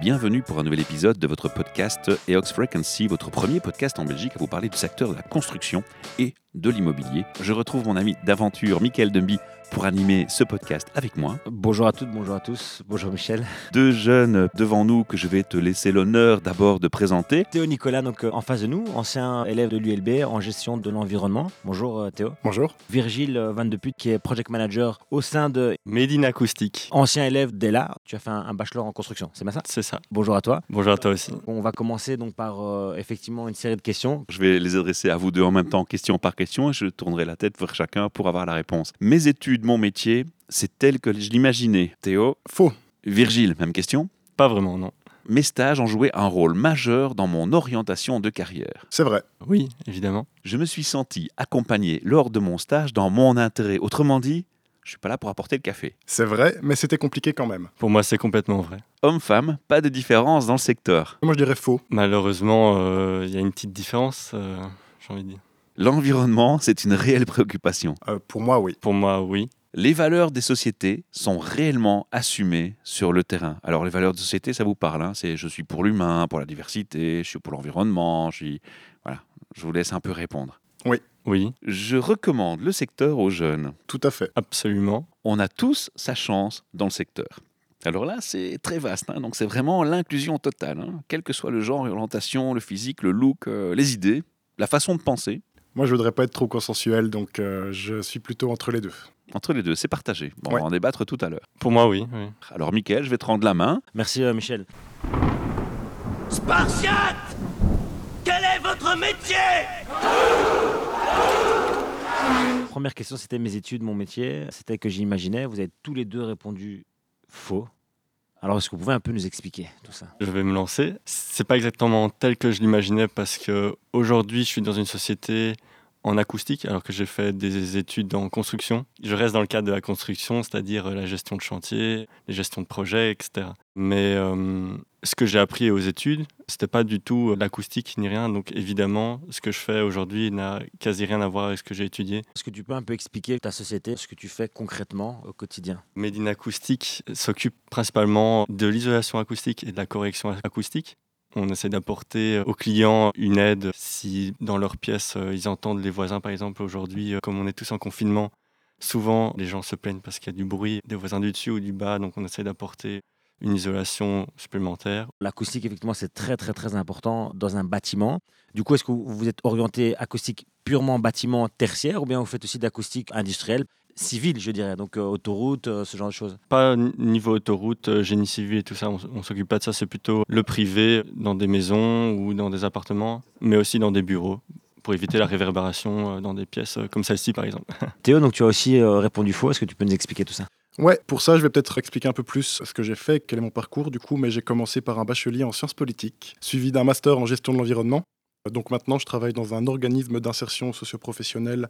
Bienvenue pour un nouvel épisode de votre podcast EOX Frequency, votre premier podcast en Belgique à vous parler du secteur de la construction et de l'immobilier. Je retrouve mon ami d'aventure, Michael Dumby, pour animer ce podcast avec moi. Bonjour à toutes, bonjour à tous, bonjour Michel. Deux jeunes devant nous que je vais te laisser l'honneur d'abord de présenter. Théo Nicolas, donc euh, en face de nous, ancien élève de l'ULB en gestion de l'environnement. Bonjour euh, Théo. Bonjour. Virgile euh, Van de Put, qui est project manager au sein de Médine Acoustique. ancien élève d'ELA. Tu as fait un, un bachelor en construction, c'est bien ça? C'est ça. Bonjour à toi. Bonjour à toi aussi. On va commencer donc par euh, effectivement une série de questions. Je vais les adresser à vous deux en même temps, question par question, et je tournerai la tête vers chacun pour avoir la réponse. Mes études, mon métier, c'est tel que je l'imaginais. Théo, Faux. Virgile, même question? Pas vraiment, non. Mes stages ont joué un rôle majeur dans mon orientation de carrière. C'est vrai. Oui, évidemment. Je me suis senti accompagné lors de mon stage dans mon intérêt. Autrement dit, je suis pas là pour apporter le café. C'est vrai, mais c'était compliqué quand même. Pour moi, c'est complètement vrai. Homme-femme, pas de différence dans le secteur. Moi, je dirais faux. Malheureusement, euh, il y a une petite différence, euh, j'ai envie de dire. L'environnement, c'est une réelle préoccupation. Euh, pour moi, oui. Pour moi, oui. Les valeurs des sociétés sont réellement assumées sur le terrain. Alors les valeurs de société, ça vous parle. hein, c'est je suis pour l'humain, pour la diversité, je suis pour l'environnement, je suis... Voilà, je vous laisse un peu répondre. Oui, Je recommande le secteur aux jeunes. Tout à fait. absolument. On a tous sa chance dans le secteur. Alors là, c'est très vaste, hein, donc c'est vraiment l'inclusion totale. hein, quel que soit le genre, l'orientation, le physique, le look, euh, les idées, la façon de penser. Moi, je voudrais pas être trop consensuel, donc euh, je suis plutôt entre les deux. Entre les deux, c'est partagé. Bon, Ouais. On va en débattre tout à l'heure. Pour moi, oui. oui. Alors, Mickaël, je vais te rendre la main. Merci euh, Michel. Spartiate Quel est votre métier? Première question, c'était mes études, mon métier. C'était que j'imaginais. Vous avez tous les deux répondu faux. Alors, est-ce que vous pouvez un peu nous expliquer tout ça? Je vais me lancer. C'est pas exactement tel que je l'imaginais parce que aujourd'hui, je suis dans une société en acoustique alors que j'ai fait des études en construction. Je reste dans le cadre de la construction, c'est-à-dire euh, la gestion de chantier, les gestions de projets, etc. Mais euh, ce que j'ai appris aux études, c'était pas du tout euh, l'acoustique ni rien. Donc évidemment, ce que je fais aujourd'hui n'a quasi rien à voir avec ce que j'ai étudié. Est-ce que tu peux un peu expliquer ta société, ce que tu fais concrètement au quotidien? Medine Acoustique s'occupe principalement de l'isolation acoustique et de la correction acoustique. On essaie d'apporter aux clients une aide si dans leur pièce euh, ils entendent les voisins par exemple aujourd'hui euh, comme on est tous en confinement. Souvent les gens se plaignent parce qu'il y a du bruit des voisins du dessus ou du bas donc on essaie d'apporter une isolation supplémentaire. L'acoustique, effectivement, c'est très, très, très important dans un bâtiment. Du coup, est-ce que vous êtes orienté acoustique purement bâtiment tertiaire ou bien vous faites aussi d'acoustique industrielle, civile, je dirais, donc euh, autoroute, euh, ce genre de choses Pas niveau autoroute, euh, génie civil et tout ça, on, on s'occupe pas de ça, c'est plutôt le privé dans des maisons ou dans des appartements, mais aussi dans des bureaux pour éviter la réverbération euh, dans des pièces euh, comme celle-ci par exemple. Théo, donc tu as aussi euh, répondu faux. Est-ce que tu peux nous expliquer tout ça? Ouais, pour ça, je vais peut-être expliquer un peu plus ce que j'ai fait, quel est mon parcours du coup, mais j'ai commencé par un bachelier en sciences politiques, suivi d'un master en gestion de l'environnement. Donc maintenant, je travaille dans un organisme d'insertion socio-professionnelle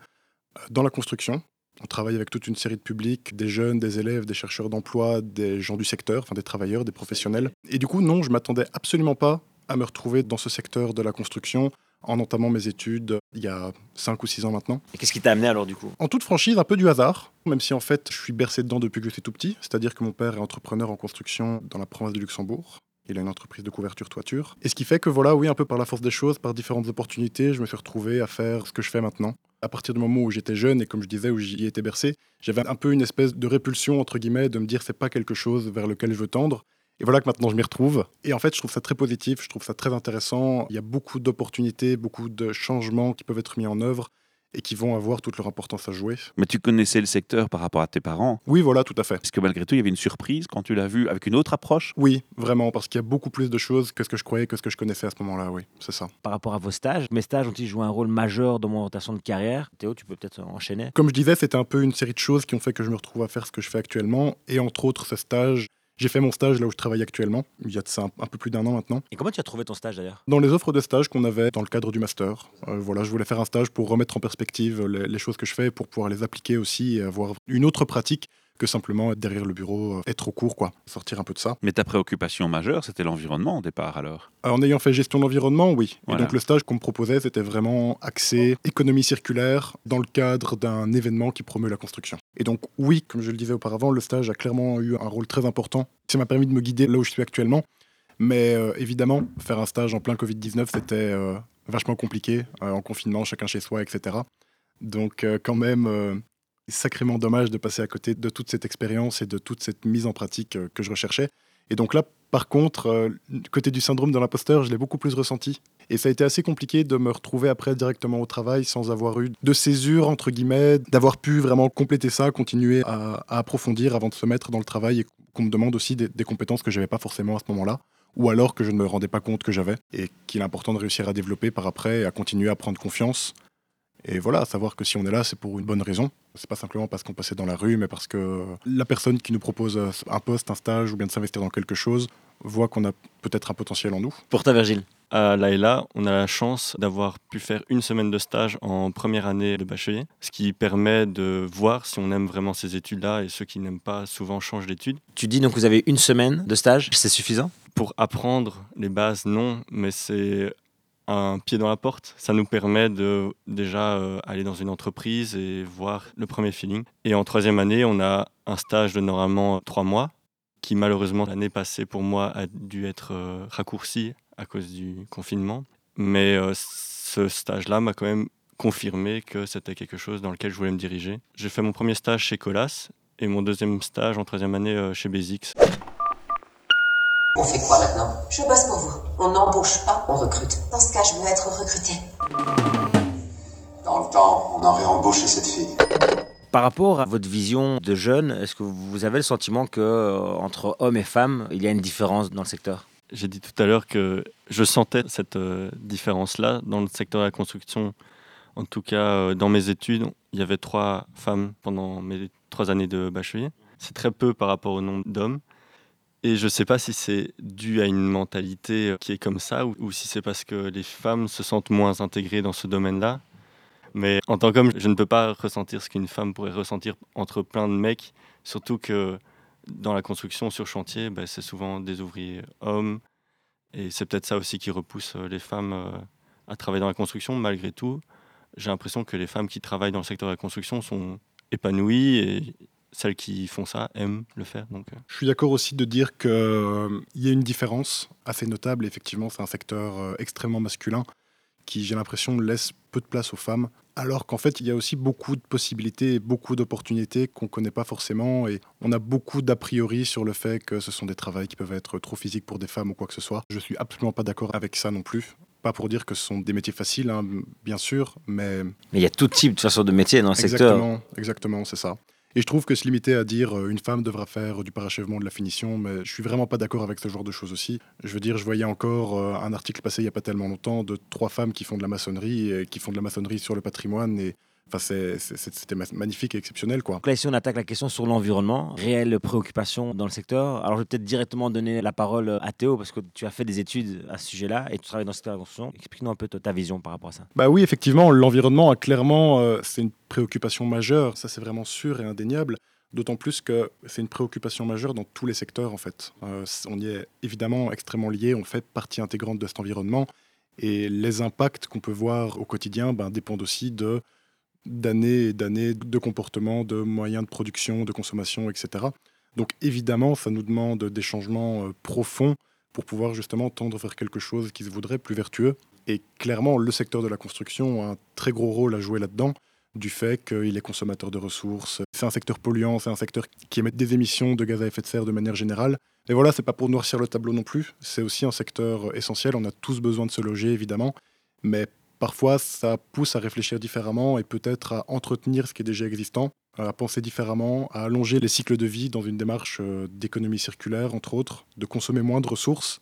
dans la construction. On travaille avec toute une série de publics, des jeunes, des élèves, des chercheurs d'emploi, des gens du secteur, enfin des travailleurs, des professionnels. Et du coup, non, je m'attendais absolument pas à me retrouver dans ce secteur de la construction en entamant mes études il y a 5 ou 6 ans maintenant. Et qu'est-ce qui t'a amené alors, du coup? En toute franchise, un peu du hasard, même si en fait je suis bercé dedans depuis que je suis tout petit, c'est-à-dire que mon père est entrepreneur en construction dans la province de Luxembourg. Il a une entreprise de couverture toiture. Et ce qui fait que voilà, oui, un peu par la force des choses, par différentes opportunités, je me suis retrouvé à faire ce que je fais maintenant. À partir du moment où j'étais jeune et comme je disais, où j'y étais bercé, j'avais un peu une espèce de répulsion, entre guillemets, de me dire c'est pas quelque chose vers lequel je veux tendre. Et voilà que maintenant je m'y retrouve. Et en fait, je trouve ça très positif, je trouve ça très intéressant. Il y a beaucoup d'opportunités, beaucoup de changements qui peuvent être mis en œuvre et qui vont avoir toute leur importance à jouer. Mais tu connaissais le secteur par rapport à tes parents? Oui, voilà, tout à fait. Est-ce que malgré tout, il y avait une surprise quand tu l'as vu avec une autre approche? Oui, vraiment, parce qu'il y a beaucoup plus de choses que ce que je croyais, que ce que je connaissais à ce moment-là, oui, c'est ça. Par rapport à vos stages, mes stages ont-ils joué un rôle majeur dans mon orientation de carrière? Théo, tu peux peut-être enchaîner Comme je disais, c'était un peu une série de choses qui ont fait que je me retrouve à faire ce que je fais actuellement, et entre autres ce stage, J'ai fait mon stage là où je travaille actuellement, il y a de ça un, un peu plus d'un an maintenant. Et comment tu as trouvé ton stage d'ailleurs? Dans les offres de stage qu'on avait dans le cadre du master, euh, voilà, je voulais faire un stage pour remettre en perspective les, les choses que je fais, pour pouvoir les appliquer aussi et avoir une autre pratique que simplement être derrière le bureau, euh, être au cours, quoi, sortir un peu de ça. Mais ta préoccupation majeure, c'était l'environnement au départ alors? En ayant fait gestion d'environnement, oui. Voilà. Et donc le stage qu'on me proposait, c'était vraiment axé économie circulaire dans le cadre d'un événement qui promeut la construction. Et donc oui, comme je le disais auparavant, le stage a clairement eu un rôle très important. Ça m'a permis de me guider là où je suis actuellement. Mais euh, évidemment, faire un stage en plein Covid-19, c'était euh, vachement compliqué, euh, en confinement, chacun chez soi, etc. Donc quand même, sacrément dommage de passer à côté de toute cette expérience et de toute cette mise en pratique euh, que je recherchais. Et donc là, par contre, euh, côté du syndrome de l'imposteur, je l'ai beaucoup plus ressenti. Et ça a été assez compliqué de me retrouver après directement au travail sans avoir eu de césure, entre guillemets, d'avoir pu vraiment compléter ça, continuer à, approfondir avant de se mettre dans le travail et qu'on me demande aussi des, des compétences que je n'avais pas forcément à ce moment-là, ou alors que je ne me rendais pas compte que j'avais, et qu'il est important de réussir à développer par après et à continuer à prendre confiance. Et voilà, à savoir que si on est là, c'est pour une bonne raison. C'est pas simplement parce qu'on passait dans la rue, mais parce que la personne qui nous propose euh, un poste, un stage ou bien de s'investir dans quelque chose voit qu'on a peut-être un potentiel en nous. Pour toi, Virgile À Laïla, on a la chance d'avoir pu faire une semaine de stage en première année de bachelier, ce qui permet de voir si on aime vraiment ces études-là et ceux qui n'aiment pas souvent changent d'études. Tu dis donc que vous avez une semaine de stage, c'est suffisant? Pour apprendre les bases, non, mais c'est un pied dans la porte. Ça nous permet de déjà euh, aller dans une entreprise et voir le premier feeling. Et en troisième année, on a un stage de normalement trois mois, qui malheureusement l'année passée pour moi a dû être euh, raccourci à cause du confinement. Mais euh, ce stage-là m'a quand même confirmé que c'était quelque chose dans lequel je voulais me diriger. J'ai fait mon premier stage chez Colas et mon deuxième stage en troisième année chez Basics. On fait quoi maintenant? Je bosse pour vous. On n'embauche pas, on recrute. Dans ce cas, je veux être recruté. Dans le temps, on aurait embauché cette fille. Par rapport à votre vision de jeune, est-ce que vous avez le sentiment que euh, entre hommes et femmes, il y a une différence dans le secteur? J'ai dit tout à l'heure que je sentais cette euh, différence-là dans le secteur de la construction. En tout cas, euh, dans mes études, il y avait trois femmes pendant mes trois années de bachelier. C'est très peu par rapport au nombre d'hommes. Et je ne sais pas si c'est dû à une mentalité euh, qui est comme ça ou, si c'est parce que les femmes se sentent moins intégrées dans ce domaine-là. Mais en tant qu'homme, je ne peux pas ressentir ce qu'une femme pourrait ressentir entre plein de mecs, surtout que dans la construction sur chantier, ben, c'est souvent des ouvriers hommes. Et c'est peut-être ça aussi qui repousse euh, les femmes euh, à travailler dans la construction. Malgré tout, j'ai l'impression que les femmes qui travaillent dans le secteur de la construction sont épanouies et celles qui font ça aiment le faire. Donc, euh, Je suis d'accord aussi de dire qu'il y a une différence assez notable. Effectivement, c'est un secteur euh, extrêmement masculin qui, j'ai l'impression, laisse peu de place aux femmes. Alors qu'en fait, il y a aussi beaucoup de possibilités et beaucoup d'opportunités qu'on ne connaît pas forcément. Et on a beaucoup d'a priori sur le fait que ce sont des travails qui peuvent être trop physiques pour des femmes ou quoi que ce soit. Je suis absolument pas d'accord avec ça non plus. Pas pour dire que ce sont des métiers faciles, hein, bien sûr, mais Mais il y a tout type de façon de métier dans le secteur. Exactement, c'est ça. Et je trouve que se limiter à dire euh, une femme devra faire du parachèvement de la finition, mais je suis vraiment pas d'accord avec ce genre de choses aussi. Je veux dire, je voyais encore euh, un article passé il y a pas tellement longtemps de trois femmes qui font de la maçonnerie et qui font de la maçonnerie sur le patrimoine et enfin c'était ma- magnifique et exceptionnel quoi. Donc là, ici, on attaque la question sur l'environnement, réelle préoccupation dans le secteur. Alors, je vais peut-être directement donner la parole à Théo, parce que tu as fait des études à ce sujet-là et tu travailles dans le secteur de la construction. Explique-nous un peu ta vision par rapport à ça. Bah oui, effectivement, l'environnement clairement, euh, c'est une préoccupation majeure, ça c'est vraiment sûr et indéniable. D'autant plus que c'est une préoccupation majeure dans tous les secteurs en fait. Euh, on y est évidemment extrêmement lié, on fait partie intégrante de cet environnement et les impacts qu'on peut voir au quotidien ben, dépendent aussi de d'années et d'années de comportements, de moyens de production, de consommation, etc. Donc évidemment, ça nous demande des changements euh, profonds pour pouvoir justement tendre vers quelque chose qui se voudrait plus vertueux. Et clairement, le secteur de la construction a un très gros rôle à jouer là-dedans, du fait qu'il est consommateur de ressources. C'est un secteur polluant, c'est un secteur qui émet des émissions de gaz à effet de serre de manière générale. Et voilà, c'est pas pour noircir le tableau non plus. C'est aussi un secteur essentiel. On a tous besoin de se loger, évidemment. Mais parfois, ça pousse à réfléchir différemment et peut-être à entretenir ce qui est déjà existant, à penser différemment, à allonger les cycles de vie dans une démarche euh, d'économie circulaire, entre autres, de consommer moins de ressources.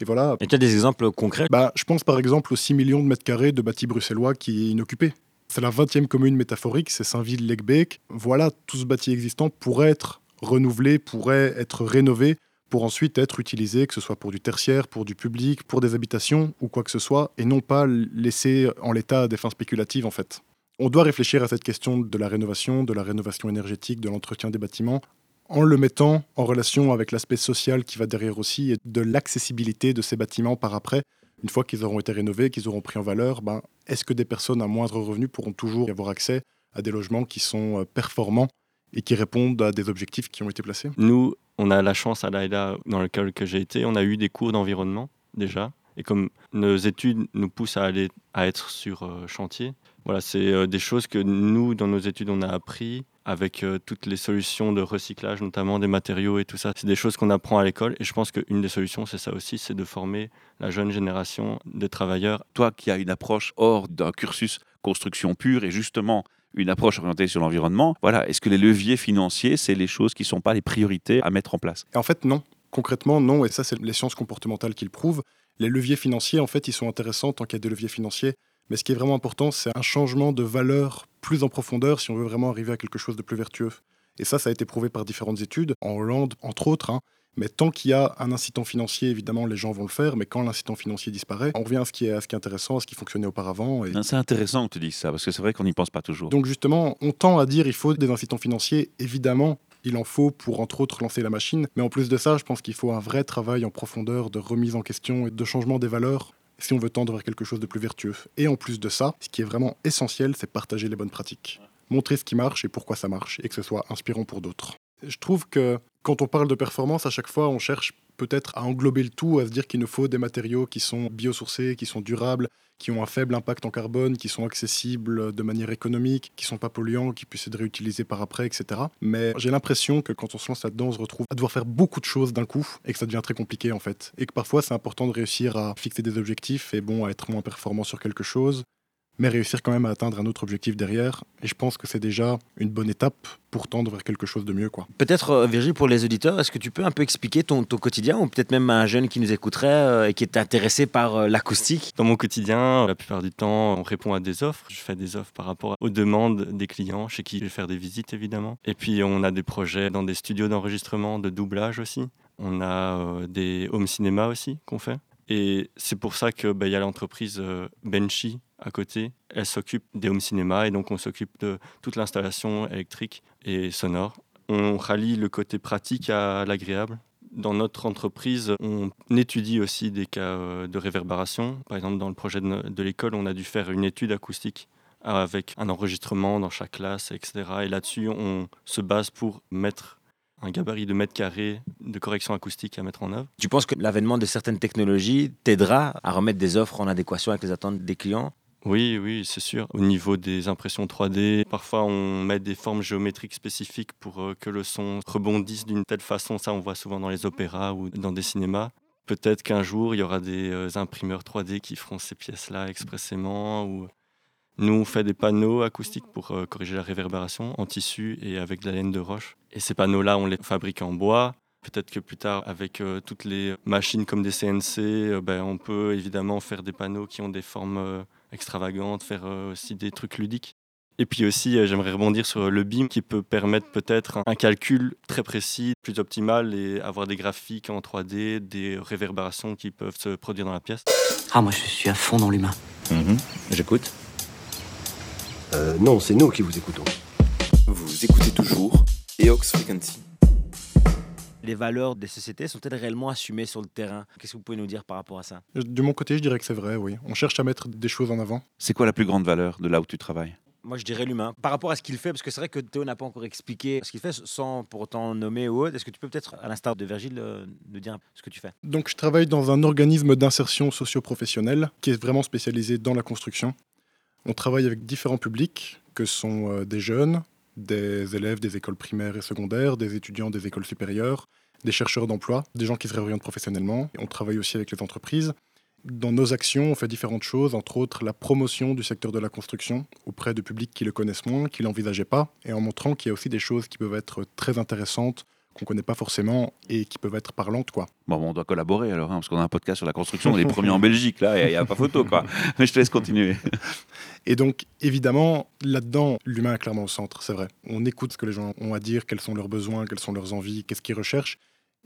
Et voilà, Et tu as des exemples concrets? Bah, je pense par exemple aux 6 millions de mètres carrés de bâtis bruxellois qui est inoccupé. C'est la 20e commune métaphorique, c'est Saint-Ville-Legbeek. Voilà, tout ce bâti existant pourrait être renouvelé, pourrait être rénové pour ensuite être utilisé, que ce soit pour du tertiaire, pour du public, pour des habitations ou quoi que ce soit, et non pas laissé en l'état à des fins spéculatives en fait. On doit réfléchir à cette question de la rénovation, de la rénovation énergétique, de l'entretien des bâtiments, en le mettant en relation avec l'aspect social qui va derrière aussi et de l'accessibilité de ces bâtiments par après. Une fois qu'ils auront été rénovés, qu'ils auront pris en valeur, ben, est-ce que des personnes à moindre revenu pourront toujours y avoir accès à des logements qui sont euh, performants et qui répondent à des objectifs qui ont été placés? Nous, on a la chance à l'AIDA, dans lequel que j'ai été, on a eu des cours d'environnement déjà. Et comme nos études nous poussent à aller à être sur euh, chantier, voilà, c'est euh, des choses que nous, dans nos études, on a appris avec euh, toutes les solutions de recyclage, notamment des matériaux et tout ça. C'est des choses qu'on apprend à l'école. Et je pense qu'une des solutions, c'est ça aussi, c'est de former la jeune génération de travailleurs. Toi qui as une approche hors d'un cursus construction pure et justement une approche orientée sur l'environnement, voilà, est-ce que les leviers financiers, c'est les choses qui ne sont pas les priorités à mettre en place? En fait, non. Concrètement, non. Et ça, c'est les sciences comportementales qui le prouvent. Les leviers financiers, en fait, ils sont intéressants tant qu'il y a des leviers financiers. Mais ce qui est vraiment important, c'est un changement de valeur plus en profondeur si on veut vraiment arriver à quelque chose de plus vertueux. Et ça, ça a été prouvé par différentes études, en Hollande, entre autres. hein. Mais tant qu'il y a un incitant financier, évidemment, les gens vont le faire. Mais quand l'incitant financier disparaît, on revient à ce qui est, à ce qui est intéressant, à ce qui fonctionnait auparavant. Et... C'est intéressant que tu dises ça, parce que c'est vrai qu'on n'y pense pas toujours. Donc justement, on tend à dire il faut des incitants financiers. Évidemment, il en faut pour, entre autres, lancer la machine. Mais en plus de ça, je pense qu'il faut un vrai travail en profondeur de remise en question et de changement des valeurs si on veut tendre vers quelque chose de plus vertueux. Et en plus de ça, ce qui est vraiment essentiel, c'est partager les bonnes pratiques. Montrer ce qui marche et pourquoi ça marche, et que ce soit inspirant pour d'autres. Je trouve que quand on parle de performance, à chaque fois, on cherche peut-être à englober le tout, à se dire qu'il nous faut des matériaux qui sont biosourcés, qui sont durables, qui ont un faible impact en carbone, qui sont accessibles de manière économique, qui sont pas polluants, qui puissent être réutilisés par après, etc. Mais j'ai l'impression que quand on se lance là-dedans, on se retrouve à devoir faire beaucoup de choses d'un coup et que ça devient très compliqué en fait. Et que parfois c'est important de réussir à fixer des objectifs et bon, à être moins performant sur quelque chose, mais réussir quand même à atteindre un autre objectif derrière. Et je pense que c'est déjà une bonne étape pour tendre vers quelque chose de mieux. quoi. Peut-être, euh, Virgile, pour les auditeurs, est-ce que tu peux un peu expliquer ton, ton quotidien ou peut-être même un jeune qui nous écouterait euh, et qui est intéressé par euh, l'acoustique? Dans mon quotidien, la plupart du temps, on répond à des offres. Je fais des offres par rapport aux demandes des clients, chez qui je vais faire des visites évidemment. Et puis on a des projets dans des studios d'enregistrement, de doublage aussi. On a euh, des home cinéma aussi qu'on fait. Et c'est pour ça qu'il bah, y a l'entreprise euh, Benchy à côté. Elle s'occupe des home cinéma et donc on s'occupe de toute l'installation électrique et sonore. On rallie le côté pratique à l'agréable. Dans notre entreprise, on étudie aussi des cas euh, de réverbération. Par exemple, dans le projet de, l'école, on a dû faire une étude acoustique avec un enregistrement dans chaque classe, etc. Et là-dessus, on se base pour mettre un gabarit de mètres carrés de correction acoustique à mettre en œuvre. Tu penses que l'avènement de certaines technologies t'aidera à remettre des offres en adéquation avec les attentes des clients? Oui, oui, c'est sûr. Au niveau des impressions 3D, parfois on met des formes géométriques spécifiques pour euh, que le son rebondisse d'une telle façon. Ça, on voit souvent dans les opéras ou dans des cinémas. Peut-être qu'un jour, il y aura des euh, imprimeurs 3D qui feront ces pièces-là expressément. Ou... Nous, on fait des panneaux acoustiques pour euh, corriger la réverbération en tissu et avec de la laine de roche. Et ces panneaux-là, on les fabrique en bois. Peut-être que plus tard, avec toutes les machines comme des CNC, ben, on peut évidemment faire des panneaux qui ont des formes extravagantes, faire euh, aussi des trucs ludiques. Et puis aussi, euh, j'aimerais rebondir sur le BIM qui peut permettre peut-être un- calcul très précis, plus optimal et avoir des graphiques en 3D, des réverbérations qui peuvent se produire dans la pièce. Ah, moi je suis à fond dans l'humain. J'écoute. Euh, non, c'est nous qui vous écoutons. Vous écoutez toujours Eox Frequency. Les valeurs des sociétés sont-elles réellement assumées sur le terrain? Qu'est-ce que vous pouvez nous dire par rapport à ça? De mon côté, je dirais que c'est vrai, oui. On cherche à mettre des choses en avant. C'est quoi la plus grande valeur de là où tu travailles? Moi, je dirais l'humain. Par rapport à ce qu'il fait, parce que c'est vrai que Théo n'a pas encore expliqué ce qu'il fait sans pour autant nommer ou autre. Est-ce que tu peux peut-être, à l'instar de Virgile, euh, nous dire ce que tu fais? Donc, je travaille dans un organisme d'insertion socio-professionnelle qui est vraiment spécialisé dans la construction. On travaille avec différents publics, que sont euh, des jeunes, des élèves des écoles primaires et secondaires, des étudiants des écoles supérieures, des chercheurs d'emploi, des gens qui se réorientent professionnellement. On travaille aussi avec les entreprises. Dans nos actions, on fait différentes choses, entre autres la promotion du secteur de la construction auprès de publics qui le connaissent moins, qui l'envisageaient pas, et en montrant qu'il y a aussi des choses qui peuvent être très intéressantes, qu'on connaît pas forcément et qui peuvent être parlantes, quoi. Bon, on doit collaborer alors, hein, parce qu'on a un podcast sur la construction, on est les premiers en Belgique, là, il n'y a, pas photo, quoi. Mais je te laisse continuer. Et donc, évidemment, là-dedans, l'humain est clairement au centre, c'est vrai. On écoute ce que les gens ont à dire, quels sont leurs besoins, quelles sont leurs envies, qu'est-ce qu'ils recherchent.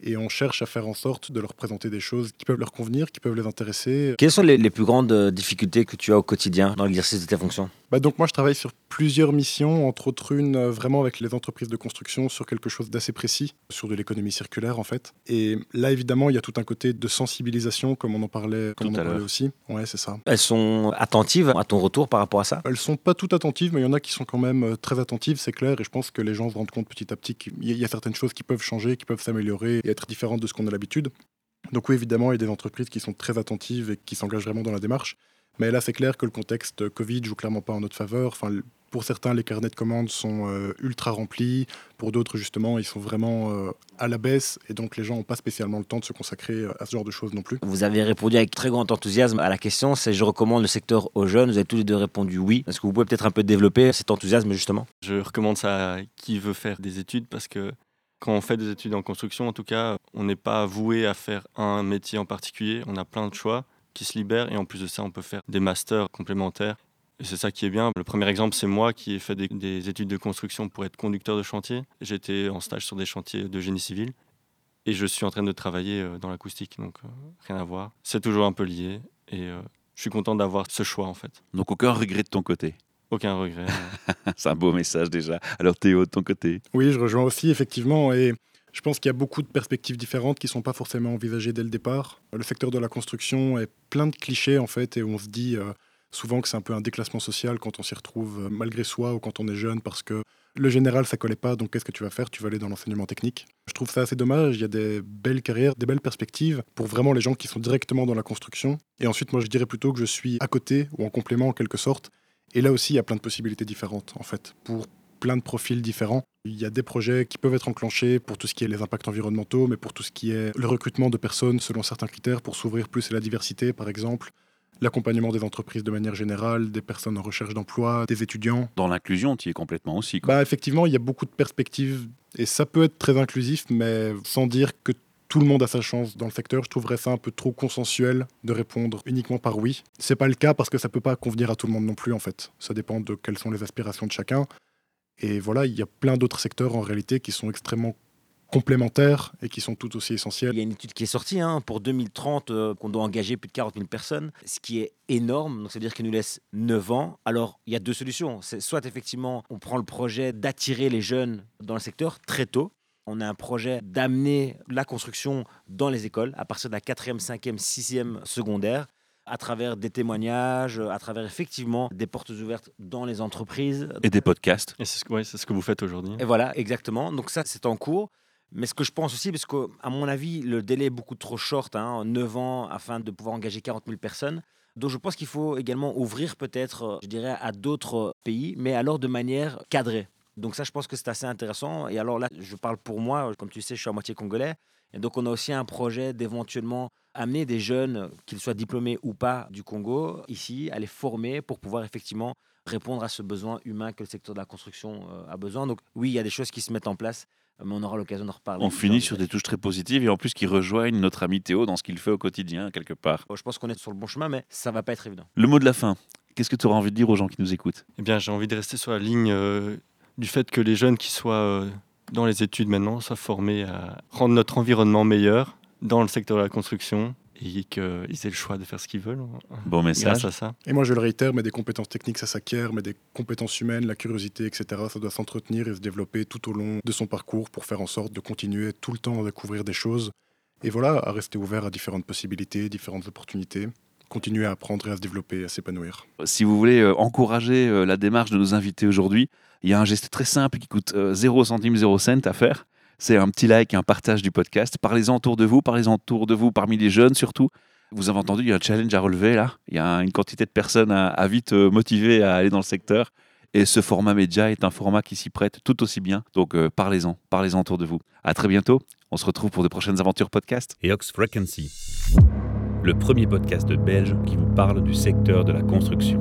et on cherche à faire en sorte de leur présenter des choses qui peuvent leur convenir, qui peuvent les intéresser. Quelles sont les, les plus grandes euh, difficultés que tu as au quotidien dans l'exercice de tes fonctions? Bah donc moi je travaille sur plusieurs missions, entre autres une euh, vraiment avec les entreprises de construction sur quelque chose d'assez précis, sur de l'économie circulaire en fait. Et là évidemment il y a tout un côté de sensibilisation comme on en parlait, comme Tout on en parlait aussi. Ouais c'est ça. Elles sont attentives à ton retour par rapport à ça? Elles sont pas toutes attentives, mais il y en a qui sont quand même euh, très attentives, c'est clair. Et je pense que les gens se rendent compte petit à petit qu'il y a certaines choses qui peuvent changer, qui peuvent s'améliorer et être différentes de ce qu'on a l'habitude. Donc oui, évidemment, il y a des entreprises qui sont très attentives et qui s'engagent vraiment dans la démarche. Mais là, c'est clair que le contexte Covid joue clairement pas en notre faveur. Enfin, pour certains, les carnets de commandes sont euh, ultra remplis. Pour d'autres, justement, ils sont vraiment euh, à la baisse. Et donc, les gens n'ont pas spécialement le temps de se consacrer euh, à ce genre de choses non plus. Vous avez répondu avec très grand enthousiasme à la question, c'est je recommande le secteur aux jeunes. Vous avez tous les deux répondu oui. Est-ce que vous pouvez peut-être un peu développer cet enthousiasme justement? Je recommande ça à qui veut faire des études parce que quand on fait des études en construction, en tout cas, on n'est pas voué à faire un métier en particulier. On a plein de choix qui se libèrent et en plus de ça, on peut faire des masters complémentaires. Et c'est ça qui est bien. Le premier exemple, c'est moi qui ai fait des, des études de construction pour être conducteur de chantier. J'étais en stage sur des chantiers de génie civil et je suis en train de travailler euh, dans l'acoustique, donc euh, rien à voir. C'est toujours un peu lié et euh, je suis content d'avoir ce choix en fait. Donc aucun regret de ton côté? Aucun regret. C'est un beau message déjà. Alors Théo, de ton côté? Oui, je rejoins aussi, effectivement. Et je pense qu'il y a beaucoup de perspectives différentes qui ne sont pas forcément envisagées dès le départ. Le secteur de la construction est plein de clichés, en fait, et on se dit euh, souvent que c'est un peu un déclassement social quand on s'y retrouve euh, malgré soi ou quand on est jeune, parce que le général, ça collait pas, donc qu'est-ce que tu vas faire? Tu vas aller dans l'enseignement technique. Je trouve ça assez dommage. Il y a des belles carrières, des belles perspectives pour vraiment les gens qui sont directement dans la construction. Et ensuite, moi, je dirais plutôt que je suis à côté ou en complément en quelque sorte. Et là aussi, il y a plein de possibilités différentes, en fait, pour plein de profils différents. Il y a des projets qui peuvent être enclenchés pour tout ce qui est les impacts environnementaux, mais pour tout ce qui est le recrutement de personnes selon certains critères, pour s'ouvrir plus à la diversité, par exemple, l'accompagnement des entreprises de manière générale, des personnes en recherche d'emploi, des étudiants. Dans l'inclusion, tu y es complètement aussi. quoi. Bah, effectivement, il y a beaucoup de perspectives et ça peut être très inclusif, mais sans dire que tout le monde a sa chance dans le secteur. Je trouverais ça un peu trop consensuel de répondre uniquement par oui. C'est pas le cas parce que ça peut pas convenir à tout le monde non plus en fait. Ça dépend de quelles sont les aspirations de chacun. Et voilà, il y a plein d'autres secteurs en réalité qui sont extrêmement complémentaires et qui sont tout aussi essentiels. Il y a une étude qui est sortie hein, pour 2030 euh, qu'on doit engager plus de 40 000 personnes, ce qui est énorme. Donc, ça veut dire qu'il nous laisse 9 ans. Alors, il y a deux solutions. C'est soit effectivement, on prend le projet d'attirer les jeunes dans le secteur très tôt. On a un projet d'amener la construction dans les écoles à partir de la 4e, 5e, 6e secondaire à travers des témoignages, à travers effectivement des portes ouvertes dans les entreprises. Et des podcasts. Et c'est ce, que- ouais, c'est ce que vous faites aujourd'hui. Et voilà, exactement. Donc ça, c'est en cours. Mais ce que je pense aussi, parce qu'à mon avis, le délai est beaucoup trop short, hein, 9 ans, afin de pouvoir engager 40 000 personnes. Donc je pense qu'il faut également ouvrir peut-être, euh, je dirais, à d'autres pays, mais alors de manière cadrée. Donc ça, je pense que c'est assez intéressant. Et alors là, je parle pour moi, comme tu sais, je suis à moitié congolais. Et donc on a aussi un projet d'éventuellement amener des jeunes, qu'ils soient diplômés ou pas du Congo, ici, à les former pour pouvoir effectivement répondre à ce besoin humain que le secteur de la construction euh, a besoin. Donc oui, il y a des choses qui se mettent en place, mais on aura l'occasion d'en reparler. On finit sur des touches très positives et en plus qui rejoignent notre ami Théo dans ce qu'il fait au quotidien, quelque part. Je pense qu'on est sur le bon chemin, mais ça va pas être évident. Le mot de la fin. Qu'est-ce que tu auras envie de dire aux gens qui nous écoutent? Eh bien, j'ai envie de rester sur la ligne euh, du fait que les jeunes qui soient euh, dans les études maintenant soient formés à rendre notre environnement meilleur dans le secteur de la construction et qu'ils aient le choix de faire ce qu'ils veulent. Bon message. Grâce à ça. Et moi, je le réitère, mais des compétences techniques, ça s'acquiert, mais des compétences humaines, la curiosité, etc., ça doit s'entretenir et se développer tout au long de son parcours pour faire en sorte de continuer tout le temps à découvrir des choses. Et voilà, à rester ouvert à différentes possibilités, différentes opportunités, continuer à apprendre et à se développer, à s'épanouir. Si vous voulez euh, encourager euh, la démarche de nos invités aujourd'hui, il y a un geste très simple qui coûte euh, 0 centime 0 cent à faire. C'est un petit like et un partage du podcast. Parlez-en autour de vous, parlez-en autour de vous parmi les jeunes surtout. Vous avez entendu, il y a un challenge à relever là. Il y a une quantité de personnes à, à vite euh, motiver à aller dans le secteur. Et ce format média est un format qui s'y prête tout aussi bien. Donc euh, parlez-en, parlez-en autour de vous. À très bientôt. On se retrouve pour de prochaines aventures podcast. et Ox Frequency, le premier podcast belge qui vous parle du secteur de la construction.